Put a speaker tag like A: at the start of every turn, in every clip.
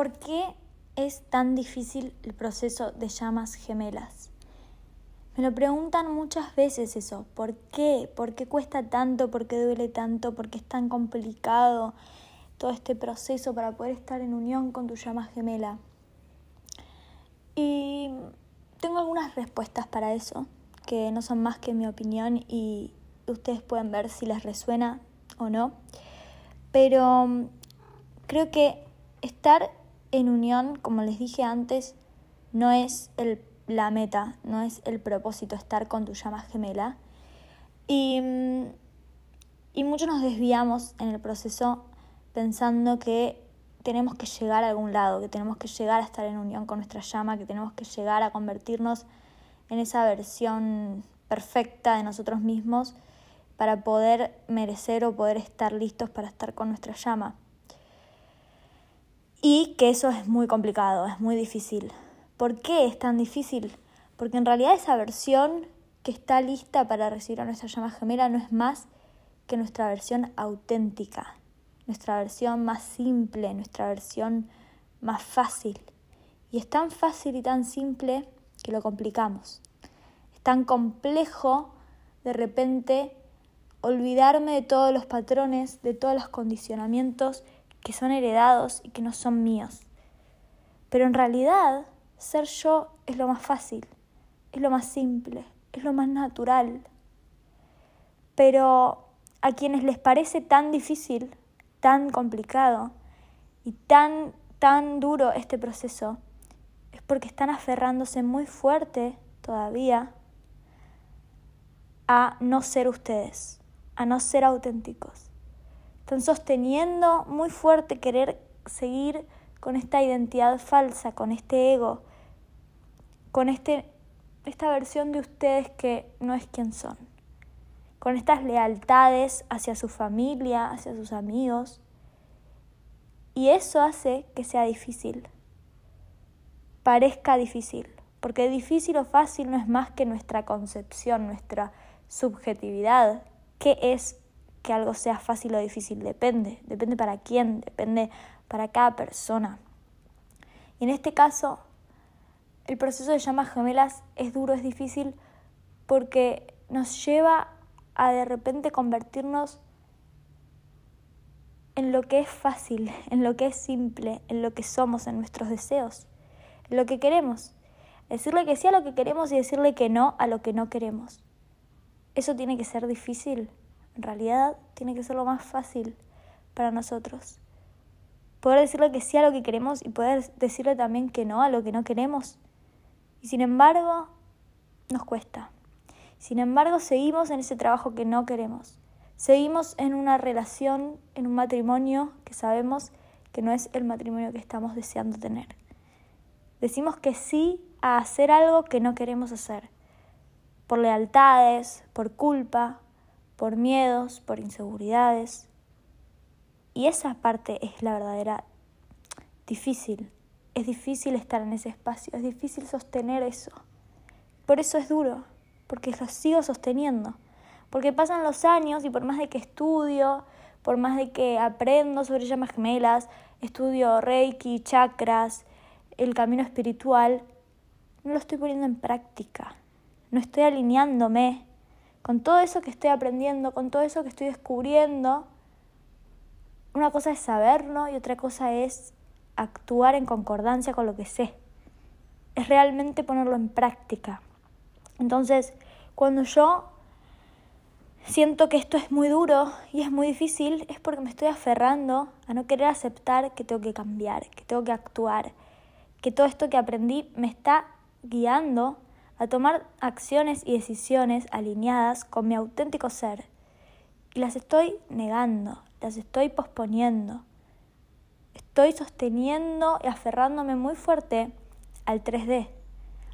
A: ¿por qué es tan difícil el proceso de llamas gemelas? Me lo preguntan muchas veces eso, ¿por qué? ¿Por qué cuesta tanto? ¿Por qué duele tanto? ¿Por qué es tan complicado todo este proceso para poder estar en unión con tu llama gemela? Y tengo algunas respuestas para eso, que no son más que mi opinión y ustedes pueden ver si les resuena o no. Pero mm, creo que estar en unión, como les dije antes, no es el, la meta, no es el propósito estar con tu llama gemela. Y, mm, y muchos nos desviamos en el proceso pensando que tenemos que llegar a algún lado, que tenemos que llegar a estar en unión con nuestra llama, que tenemos que llegar a convertirnos en esa versión perfecta de nosotros mismos para poder merecer o poder estar listos para estar con nuestra llama. Y que eso es muy complicado, es muy difícil. ¿Por qué es tan difícil? Porque en realidad esa versión que está lista para recibir a nuestra llama gemela no es más que nuestra versión auténtica, nuestra versión más simple, nuestra versión más fácil. Y es tan fácil y tan simple que lo complicamos. Es tan complejo de repente olvidarme de todos los patrones, de todos los condicionamientos que son heredados y que no son míos. Pero en realidad, ser yo es lo más fácil, es lo más simple, es lo más natural. Pero a quienes les parece tan difícil, tan complicado y tan, tan duro este proceso, es porque están aferrándose muy fuerte todavía a no ser ustedes, a no ser auténticos. Están sosteniendo muy fuerte querer seguir con esta identidad falsa, con este ego, con este, esta versión de ustedes que no es quien son, con estas lealtades hacia su familia, hacia sus amigos. Y eso hace que sea difícil, parezca difícil, porque difícil o fácil no es más que nuestra concepción, nuestra subjetividad, qué es que algo sea fácil o difícil, depende, depende para quién, depende para cada persona. Y en este caso, el proceso de llamas gemelas es duro, es difícil, porque nos lleva a de repente convertirnos en lo que es fácil, en lo que es simple, en lo que somos, en nuestros deseos, en lo que queremos. Decirle que sí a lo que queremos y decirle que no a lo que no queremos. Eso tiene que ser difícil. En realidad tiene que ser lo más fácil para nosotros. Poder decirle que sí a lo que queremos y poder decirle también que no a lo que no queremos. Y sin embargo, nos cuesta. Sin embargo, seguimos en ese trabajo que no queremos. Seguimos en una relación, en un matrimonio que sabemos que no es el matrimonio que estamos deseando tener. Decimos que sí a hacer algo que no queremos hacer. Por lealtades, por culpa, por miedos, por inseguridades. Y esa parte es la verdadera difícil. Es difícil estar en ese espacio, es difícil sostener eso. Por eso es duro, porque lo sigo sosteniendo. Porque pasan los años y por más de que estudio, por más de que aprendo sobre llamas gemelas, estudio reiki, chakras, el camino espiritual, no lo estoy poniendo en práctica. No estoy alineándome con todo eso que estoy aprendiendo, con todo eso que estoy descubriendo, una cosa es saberlo y otra cosa es actuar en concordancia con lo que sé. Es realmente ponerlo en práctica. Entonces, cuando yo siento que esto es muy duro y es muy difícil, es porque me estoy aferrando a no querer aceptar que tengo que cambiar, que tengo que actuar, que todo esto que aprendí me está guiando a tomar acciones y decisiones alineadas con mi auténtico ser. Y las estoy negando, las estoy posponiendo. Estoy sosteniendo y aferrándome muy fuerte al 3D,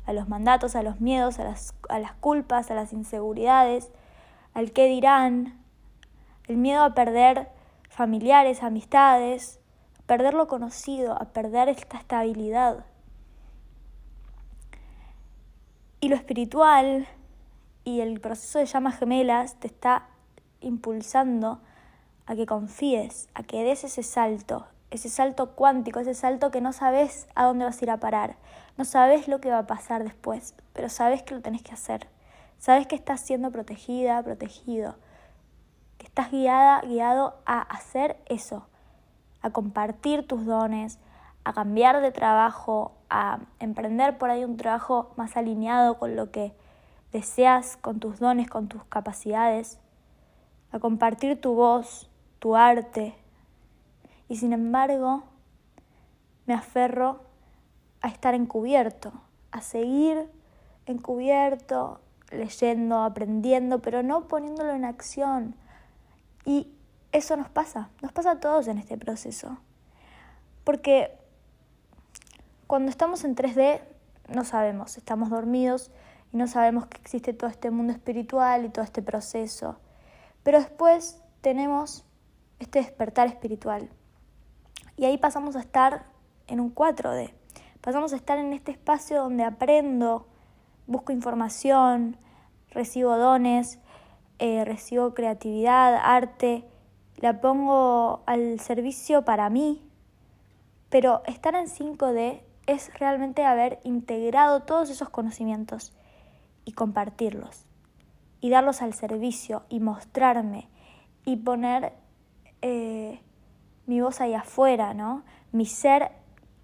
A: a los mandatos, a los miedos, a las, a las culpas, a las inseguridades, al qué dirán, el miedo a perder familiares, amistades, perder lo conocido, a perder esta estabilidad. Y lo espiritual y el proceso de llamas gemelas te está impulsando a que confíes, a que des ese salto ese salto cuántico, ese salto que no sabes a dónde vas a ir a parar, no sabes lo que va a pasar después, pero sabes que lo tenés que hacer, sabes que estás siendo protegida, protegido, que estás guiada, guiado a hacer eso, a compartir tus dones, a cambiar de trabajo, a emprender por ahí un trabajo más alineado con lo que deseas, con tus dones, con tus capacidades, a compartir tu voz, tu arte. Y sin embargo, me aferro a estar encubierto, a seguir encubierto, leyendo, aprendiendo, pero no poniéndolo en acción. Y eso nos pasa, nos pasa a todos en este proceso. Porque cuando estamos en 3D no sabemos, estamos dormidos y no sabemos que existe todo este mundo espiritual y todo este proceso. Pero después tenemos este despertar espiritual. Y ahí pasamos a estar en un 4D. Pasamos a estar en este espacio donde aprendo, busco información, recibo dones, eh, recibo creatividad, arte, la pongo al servicio para mí. Pero estar en 5D es realmente haber integrado todos esos conocimientos y compartirlos y darlos al servicio y mostrarme y poner eh, mi voz ahí afuera, ¿no? Mi ser,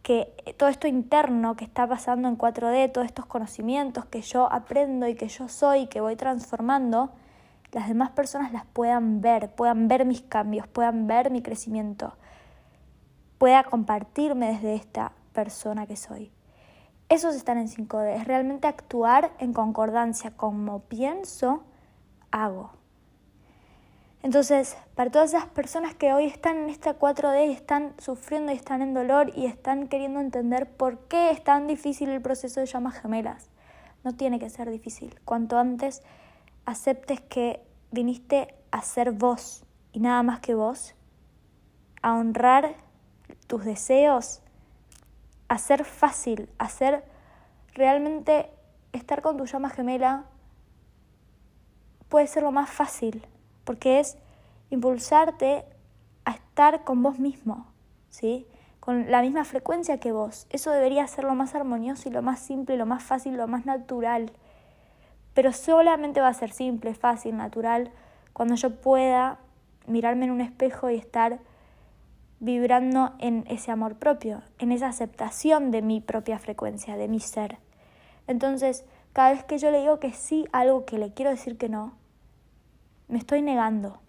A: que todo esto interno que está pasando en 4D, todos estos conocimientos que yo aprendo y que yo soy, que voy transformando, las demás personas las puedan ver, puedan ver mis cambios, puedan ver mi crecimiento, pueda compartirme desde esta persona que soy. Eso es estar en 5D, es realmente actuar en concordancia como pienso, hago. Entonces, para todas esas personas que hoy están en esta 4D y están sufriendo y están en dolor y están queriendo entender por qué es tan difícil el proceso de llamas gemelas, no tiene que ser difícil. Cuanto antes aceptes que viniste a ser vos y nada más que vos, a honrar tus deseos, hacer fácil, hacer realmente estar con tu llama gemela puede ser lo más fácil, porque es impulsarte a estar con vos mismo, ¿sí? Con la misma frecuencia que vos. Eso debería ser lo más armonioso y lo más simple, lo más fácil, lo más natural. Pero solamente va a ser simple, fácil, natural, cuando yo pueda mirarme en un espejo y estar vibrando en ese amor propio, en esa aceptación de mi propia frecuencia, de mi ser. Entonces, cada vez que yo le digo que sí algo que le quiero decir que no, me estoy negando.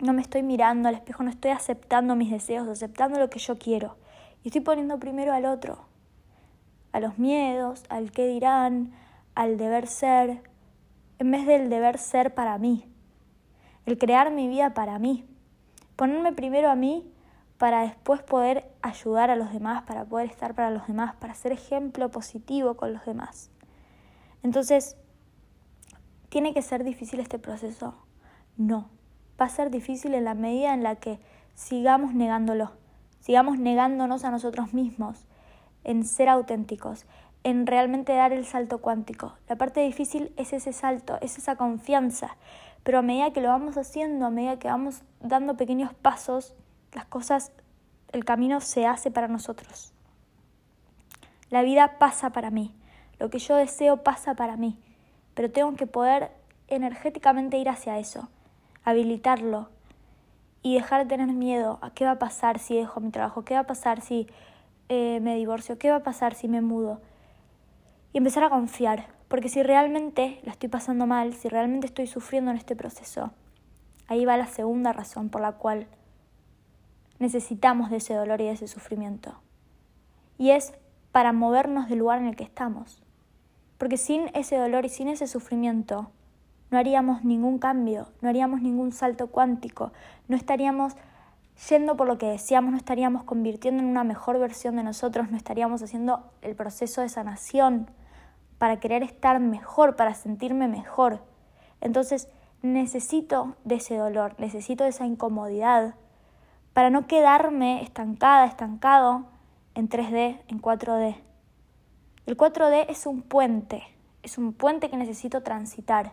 A: No me estoy mirando al espejo, no estoy aceptando mis deseos, aceptando lo que yo quiero. Y estoy poniendo primero al otro, a los miedos, al qué dirán, al deber ser, en vez del deber ser para mí, el crear mi vida para mí, ponerme primero a mí para después poder ayudar a los demás, para poder estar para los demás, para ser ejemplo positivo con los demás. Entonces, ¿tiene que ser difícil este proceso? No, va a ser difícil en la medida en la que sigamos negándolo, sigamos negándonos a nosotros mismos, en ser auténticos, en realmente dar el salto cuántico. La parte difícil es ese salto, es esa confianza, pero a medida que lo vamos haciendo, a medida que vamos dando pequeños pasos, las cosas, el camino se hace para nosotros. La vida pasa para mí, lo que yo deseo pasa para mí, pero tengo que poder energéticamente ir hacia eso, habilitarlo y dejar de tener miedo a qué va a pasar si dejo mi trabajo, qué va a pasar si eh, me divorcio, qué va a pasar si me mudo. Y empezar a confiar, porque si realmente la estoy pasando mal, si realmente estoy sufriendo en este proceso, ahí va la segunda razón por la cual necesitamos de ese dolor y de ese sufrimiento. Y es para movernos del lugar en el que estamos. Porque sin ese dolor y sin ese sufrimiento no haríamos ningún cambio, no haríamos ningún salto cuántico, no estaríamos yendo por lo que deseamos, no estaríamos convirtiendo en una mejor versión de nosotros, no estaríamos haciendo el proceso de sanación para querer estar mejor, para sentirme mejor. Entonces necesito de ese dolor, necesito de esa incomodidad para no quedarme estancada, estancado en 3D, en 4D. El 4D es un puente, es un puente que necesito transitar.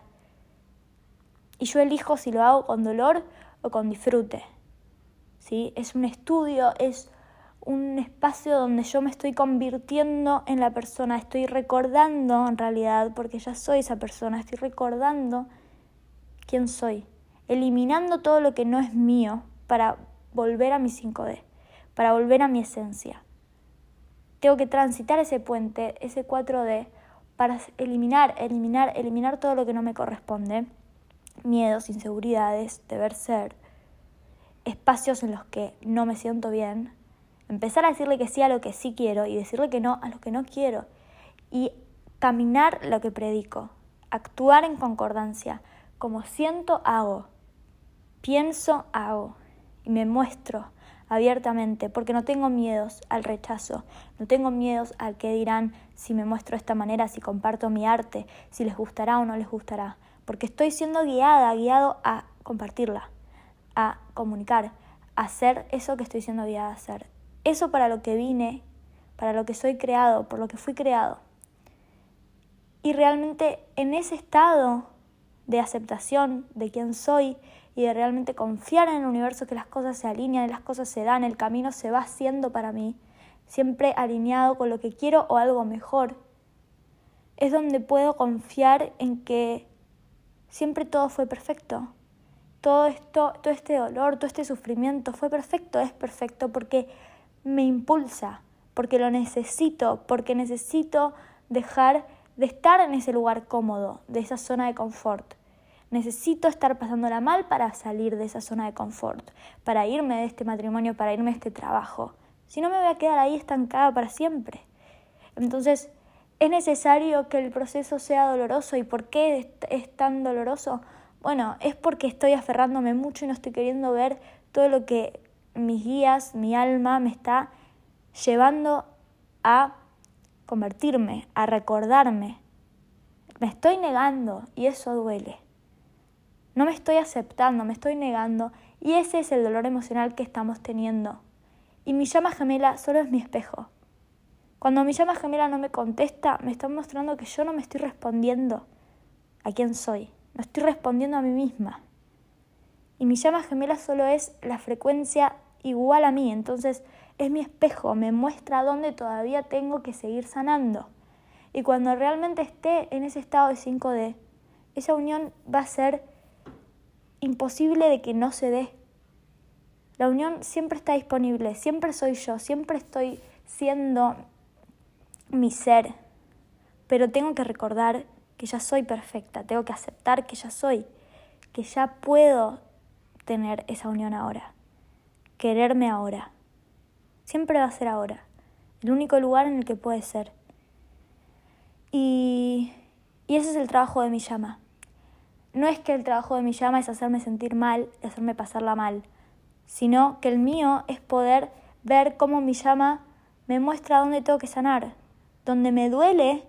A: Y yo elijo si lo hago con dolor o con disfrute. ¿Sí? Es un estudio, es un espacio donde yo me estoy convirtiendo en la persona, estoy recordando en realidad, porque ya soy esa persona, estoy recordando quién soy, eliminando todo lo que no es mío para volver a mi 5D, para volver a mi esencia. Tengo que transitar ese puente, ese 4D, para eliminar, eliminar, eliminar todo lo que no me corresponde. Miedos, inseguridades, deber ser, espacios en los que no me siento bien. Empezar a decirle que sí a lo que sí quiero y decirle que no a lo que no quiero. Y caminar lo que predico. Actuar en concordancia. Como siento, hago. Pienso, hago. Me muestro abiertamente, porque no tengo miedos al rechazo, no tengo miedos al que dirán si me muestro de esta manera, si comparto mi arte, si les gustará o no les gustará, porque estoy siendo guiada, guiado a compartirla, a comunicar, a hacer eso que estoy siendo guiada a hacer, eso para lo que vine, para lo que soy creado, por lo que fui creado. Y realmente en ese estado de aceptación de quién soy y de realmente confiar en el universo que las cosas se alinean, las cosas se dan, el camino se va haciendo para mí, siempre alineado con lo que quiero o algo mejor. Es donde puedo confiar en que siempre todo fue perfecto. Todo esto, todo este dolor, todo este sufrimiento fue perfecto, es perfecto porque me impulsa, porque lo necesito, porque necesito dejar de estar en ese lugar cómodo, de esa zona de confort. Necesito estar pasándola mal para salir de esa zona de confort, para irme de este matrimonio, para irme de este trabajo. Si no me voy a quedar ahí estancada para siempre. Entonces, es necesario que el proceso sea doloroso. ¿Y por qué es tan doloroso? Bueno, es porque estoy aferrándome mucho y no estoy queriendo ver todo lo que mis guías, mi alma me está llevando a convertirme, a recordarme. Me estoy negando y eso duele. No me estoy aceptando, me estoy negando y ese es el dolor emocional que estamos teniendo. Y mi llama gemela solo es mi espejo. Cuando mi llama gemela no me contesta, me está mostrando que yo no me estoy respondiendo a quién soy, no estoy respondiendo a mí misma. Y mi llama gemela solo es la frecuencia igual a mí, entonces es mi espejo, me muestra dónde todavía tengo que seguir sanando. Y cuando realmente esté en ese estado de 5D, esa unión va a ser imposible de que no se dé. La unión siempre está disponible, siempre soy yo, siempre estoy siendo mi ser, pero tengo que recordar que ya soy perfecta, tengo que aceptar que ya soy, que ya puedo tener esa unión ahora, quererme ahora. Siempre va a ser ahora, el único lugar en el que puede ser. Y, y ese es el trabajo de mi llama. No es que el trabajo de mi llama es hacerme sentir mal hacerme pasarla mal, sino que el mío es poder ver cómo mi llama me muestra dónde tengo que sanar, donde me duele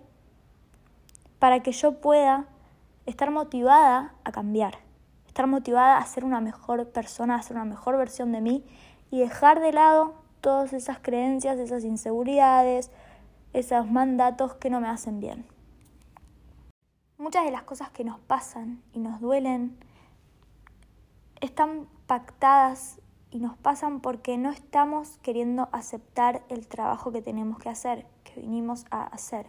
A: para que yo pueda estar motivada a cambiar, estar motivada a ser una mejor persona, a ser una mejor versión de mí y dejar de lado todas esas creencias, esas inseguridades, esos mandatos que no me hacen bien. Muchas de las cosas que nos pasan y nos duelen están pactadas y nos pasan porque no estamos queriendo aceptar el trabajo que tenemos que hacer, que vinimos a hacer.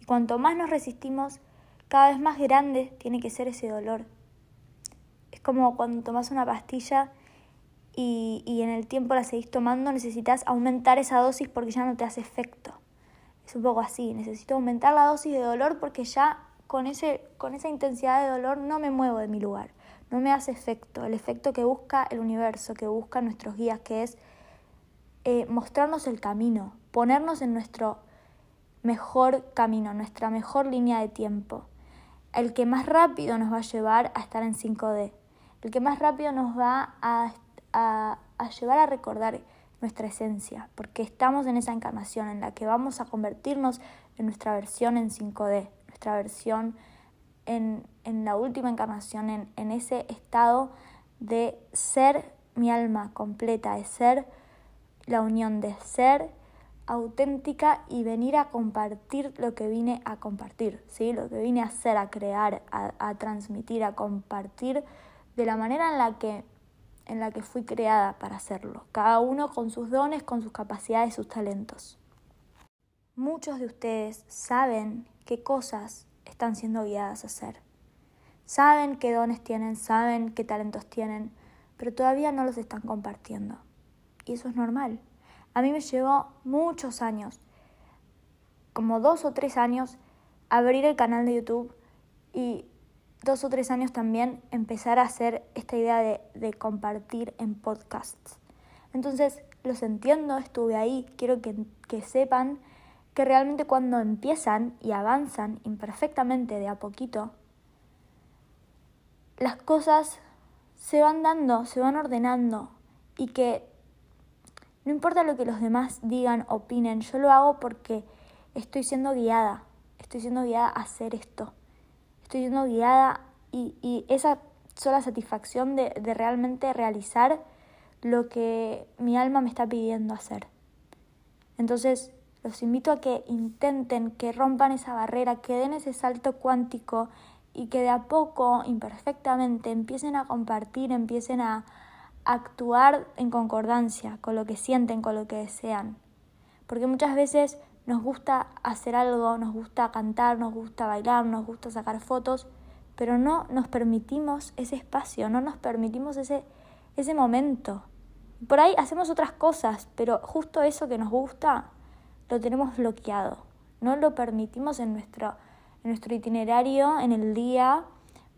A: Y cuanto más nos resistimos, cada vez más grande tiene que ser ese dolor. Es como cuando tomas una pastilla y, y en el tiempo la seguís tomando, necesitas aumentar esa dosis porque ya no te hace efecto. Es un poco así, necesito aumentar la dosis de dolor porque ya con, ese, con esa intensidad de dolor no me muevo de mi lugar, no me hace efecto, el efecto que busca el universo, que busca nuestros guías, que es eh, mostrarnos el camino, ponernos en nuestro mejor camino, nuestra mejor línea de tiempo, el que más rápido nos va a llevar a estar en 5D, el que más rápido nos va a, a, a llevar a recordar nuestra esencia, porque estamos en esa encarnación en la que vamos a convertirnos en nuestra versión en 5D, versión en, la última encarnación, en, en ese estado de ser mi alma completa, de ser la unión, de ser auténtica y venir a compartir lo que vine a compartir, ¿sí? lo que vine a hacer, a crear, a, a transmitir, a compartir de la manera en la que en la que fui creada para hacerlo, cada uno con sus dones, con sus capacidades, sus talentos. Muchos de ustedes saben qué cosas están siendo guiadas a hacer. Saben qué dones tienen, saben qué talentos tienen, pero todavía no los están compartiendo. Y eso es normal. A mí me llevó muchos años, como dos o tres años, abrir el canal de YouTube y dos o tres años también empezar a hacer esta idea de, de compartir en podcasts. Entonces, los entiendo, estuve ahí, quiero que, que sepan que realmente cuando empiezan y avanzan imperfectamente de a poquito, las cosas se van dando, se van ordenando y que no importa lo que los demás digan, opinen, yo lo hago porque estoy siendo guiada, estoy siendo guiada a hacer esto estoy siendo guiada y, esa sola satisfacción de, de realmente realizar lo que mi alma me está pidiendo hacer. Entonces, los invito a que intenten, que rompan esa barrera, que den ese salto cuántico y que de a poco, imperfectamente, empiecen a compartir, empiecen a actuar en concordancia con lo que sienten, con lo que desean. Porque muchas veces nos gusta hacer algo, nos gusta cantar, nos gusta bailar, nos gusta sacar fotos, pero no nos permitimos ese espacio, no nos permitimos ese, ese momento. Por ahí hacemos otras cosas, pero justo eso que nos gusta lo tenemos bloqueado. No lo permitimos en nuestro, en nuestro itinerario, en el día,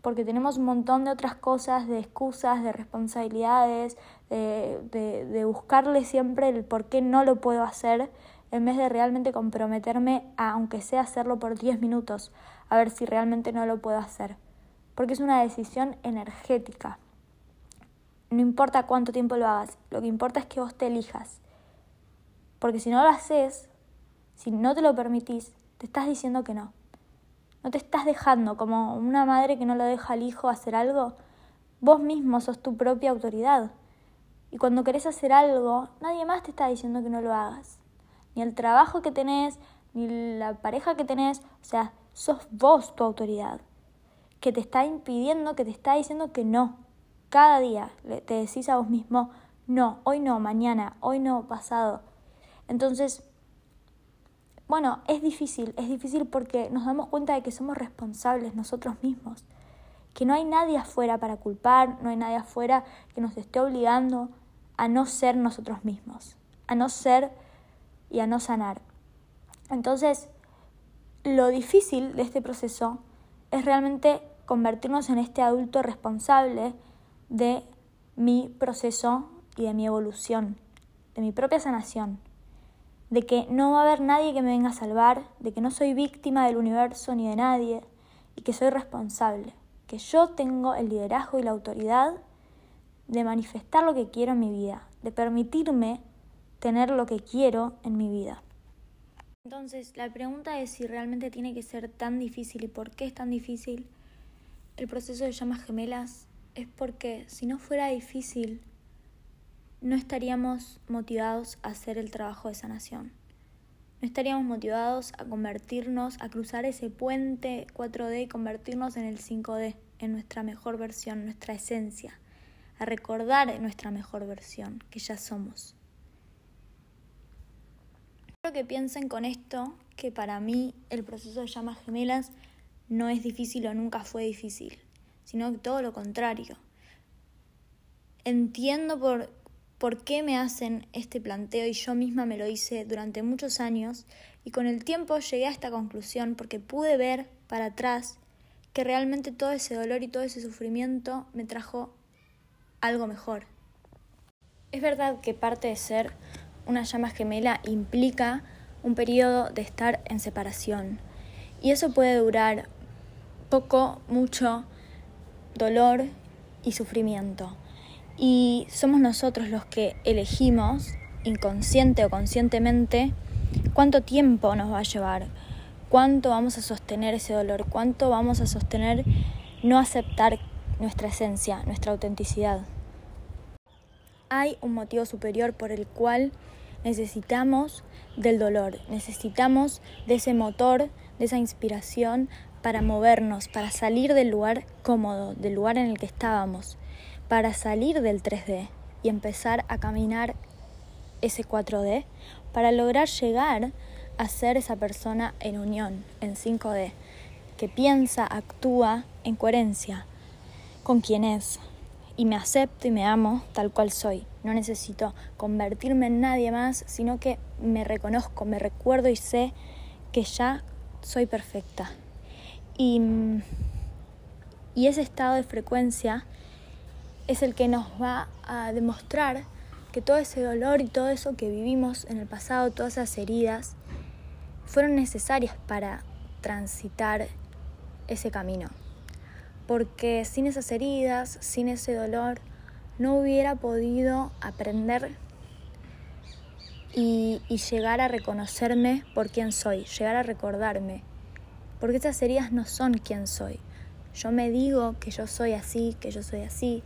A: porque tenemos un montón de otras cosas, de excusas, de responsabilidades, de, de, de buscarle siempre el por qué no lo puedo hacer en vez de realmente comprometerme a, aunque sea hacerlo por 10 minutos, a ver si realmente no lo puedo hacer. Porque es una decisión energética. No importa cuánto tiempo lo hagas, lo que importa es que vos te elijas. Porque si no lo haces, si no te lo permitís, te estás diciendo que no. No te estás dejando como una madre que no lo deja al hijo hacer algo. Vos mismo sos tu propia autoridad. Y cuando querés hacer algo, nadie más te está diciendo que no lo hagas ni el trabajo que tenés, ni la pareja que tenés, o sea, sos vos tu autoridad, que te está impidiendo, que te está diciendo que no. Cada día te decís a vos mismo, no, hoy no, mañana, hoy no, pasado. Entonces, bueno, es difícil, es difícil porque nos damos cuenta de que somos responsables nosotros mismos, que no hay nadie afuera para culpar, no hay nadie afuera que nos esté obligando a no ser nosotros mismos, a no ser y a no sanar. Entonces, lo difícil de este proceso es realmente convertirnos en este adulto responsable de mi proceso y de mi evolución, de mi propia sanación, de que no va a haber nadie que me venga a salvar, de que no soy víctima del universo ni de nadie y que soy responsable, que yo tengo el liderazgo y la autoridad de manifestar lo que quiero en mi vida, de permitirme tener lo que quiero en mi vida. Entonces, la pregunta es si realmente tiene que ser tan difícil y por qué es tan difícil el proceso de llamas gemelas. Es porque si no fuera difícil, no estaríamos motivados a hacer el trabajo de sanación. No estaríamos motivados a convertirnos, a cruzar ese puente 4D y convertirnos en el 5D, en nuestra mejor versión, nuestra esencia, a recordar nuestra mejor versión, que ya somos que piensen con esto que para mí el proceso de llamas gemelas no es difícil o nunca fue difícil, sino todo lo contrario. Entiendo por, por qué me hacen este planteo y yo misma me lo hice durante muchos años y con el tiempo llegué a esta conclusión porque pude ver para atrás que realmente todo ese dolor y todo ese sufrimiento me trajo algo mejor. Es verdad que parte de ser una llama gemela implica un periodo de estar en separación. Y eso puede durar poco, mucho dolor y sufrimiento. Y somos nosotros los que elegimos, inconsciente o conscientemente, cuánto tiempo nos va a llevar, cuánto vamos a sostener ese dolor, cuánto vamos a sostener no aceptar nuestra esencia, nuestra autenticidad. Hay un motivo superior por el cual necesitamos del dolor, necesitamos de ese motor, de esa inspiración para movernos, para salir del lugar cómodo, del lugar en el que estábamos, para salir del 3D y empezar a caminar ese 4D, para lograr llegar a ser esa persona en unión, en 5D, que piensa, actúa en coherencia con quien es, y me acepto y me amo tal cual soy. No necesito convertirme en nadie más, sino que me reconozco, me recuerdo y sé que ya soy perfecta. Y, y ese estado de frecuencia es el que nos va a demostrar que todo ese dolor y todo eso que vivimos en el pasado, todas esas heridas, fueron necesarias para transitar ese camino porque sin esas heridas, sin ese dolor, no hubiera podido aprender y, llegar a reconocerme por quién soy, llegar a recordarme, porque esas heridas no son quién soy. Yo me digo que yo soy así, que yo soy así,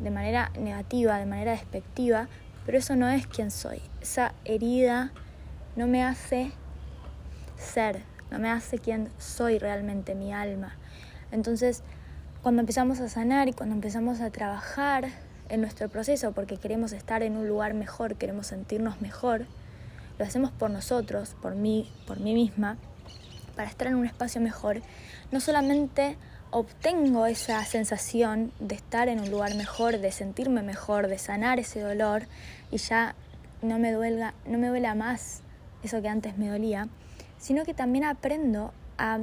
A: de manera negativa, de manera despectiva, pero eso no es quién soy. Esa herida no me hace ser, no me hace quien soy realmente, mi alma. Entonces, cuando empezamos a sanar y cuando empezamos a trabajar en nuestro proceso porque queremos estar en un lugar mejor, queremos sentirnos mejor, lo hacemos por nosotros, por mí, por mí misma, para estar en un espacio mejor, no solamente obtengo esa sensación de estar en un lugar mejor, de sentirme mejor, de sanar ese dolor y ya no me duela, no me duela más eso que antes me dolía, sino que también aprendo a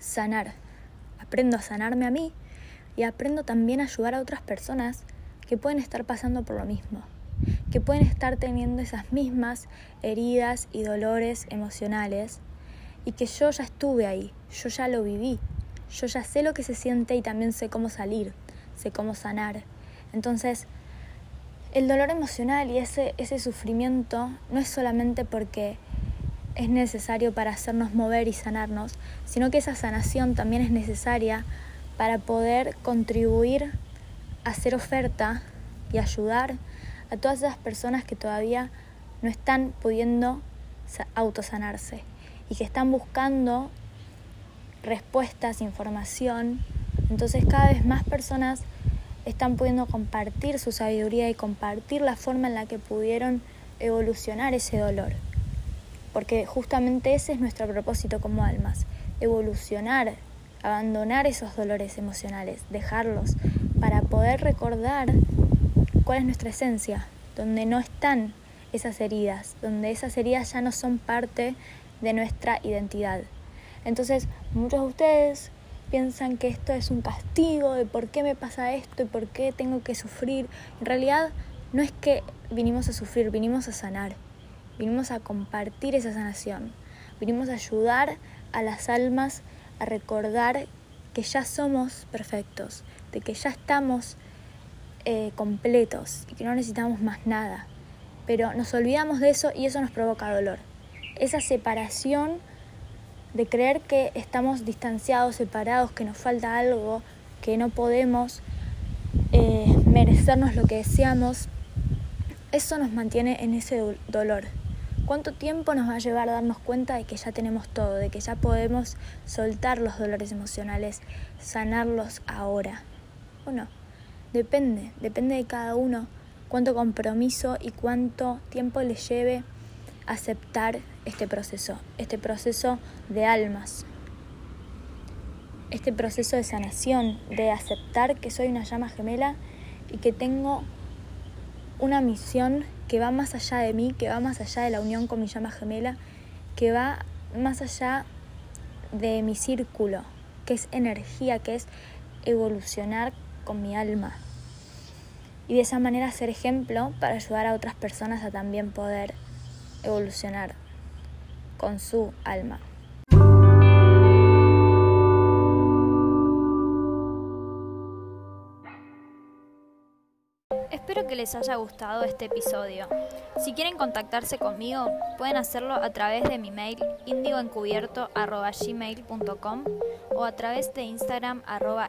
A: sanar, aprendo a sanarme a mí y aprendo también a ayudar a otras personas que pueden estar pasando por lo mismo, que pueden estar teniendo esas mismas heridas y dolores emocionales y que yo ya estuve ahí, yo ya lo viví, yo ya sé lo que se siente y también sé cómo salir, sé cómo sanar. Entonces, el dolor emocional y ese, ese sufrimiento no es solamente porque es necesario para hacernos mover y sanarnos, sino que esa sanación también es necesaria para poder contribuir a hacer oferta y ayudar a todas esas personas que todavía no están pudiendo autosanarse y que están buscando respuestas, información. Entonces cada vez más personas están pudiendo compartir su sabiduría y compartir la forma en la que pudieron evolucionar ese dolor porque justamente ese es nuestro propósito como almas, evolucionar, abandonar esos dolores emocionales, dejarlos, para poder recordar cuál es nuestra esencia, donde no están esas heridas, donde esas heridas ya no son parte de nuestra identidad. Entonces, muchos de ustedes piensan que esto es un castigo, de por qué me pasa esto y por qué tengo que sufrir. En realidad, no es que vinimos a sufrir, vinimos a sanar vinimos a compartir esa sanación, vinimos a ayudar a las almas a recordar que ya somos perfectos, de que ya estamos eh, completos y que no necesitamos más nada. Pero nos olvidamos de eso y eso nos provoca dolor. Esa separación de creer que estamos distanciados, separados, que nos falta algo, que no podemos eh, merecernos lo que deseamos, eso nos mantiene en ese dolor. ¿Cuánto tiempo nos va a llevar a darnos cuenta de que ya tenemos todo, de que ya podemos soltar los dolores emocionales, sanarlos ahora? ¿O no? Depende, depende de cada uno cuánto compromiso y cuánto tiempo le lleve aceptar este proceso, este proceso de almas, este proceso de sanación, de aceptar que soy una llama gemela y que tengo una misión que va más allá de mí, que va más allá de la unión con mi llama gemela, que va más allá de mi círculo, que es energía, que es evolucionar con mi alma. Y de esa manera ser ejemplo para ayudar a otras personas a también poder evolucionar con su alma. Espero que les haya gustado este episodio. Si quieren contactarse conmigo, pueden hacerlo a través de mi mail indigoencubierto.gmail.com o a través de Instagram arroba.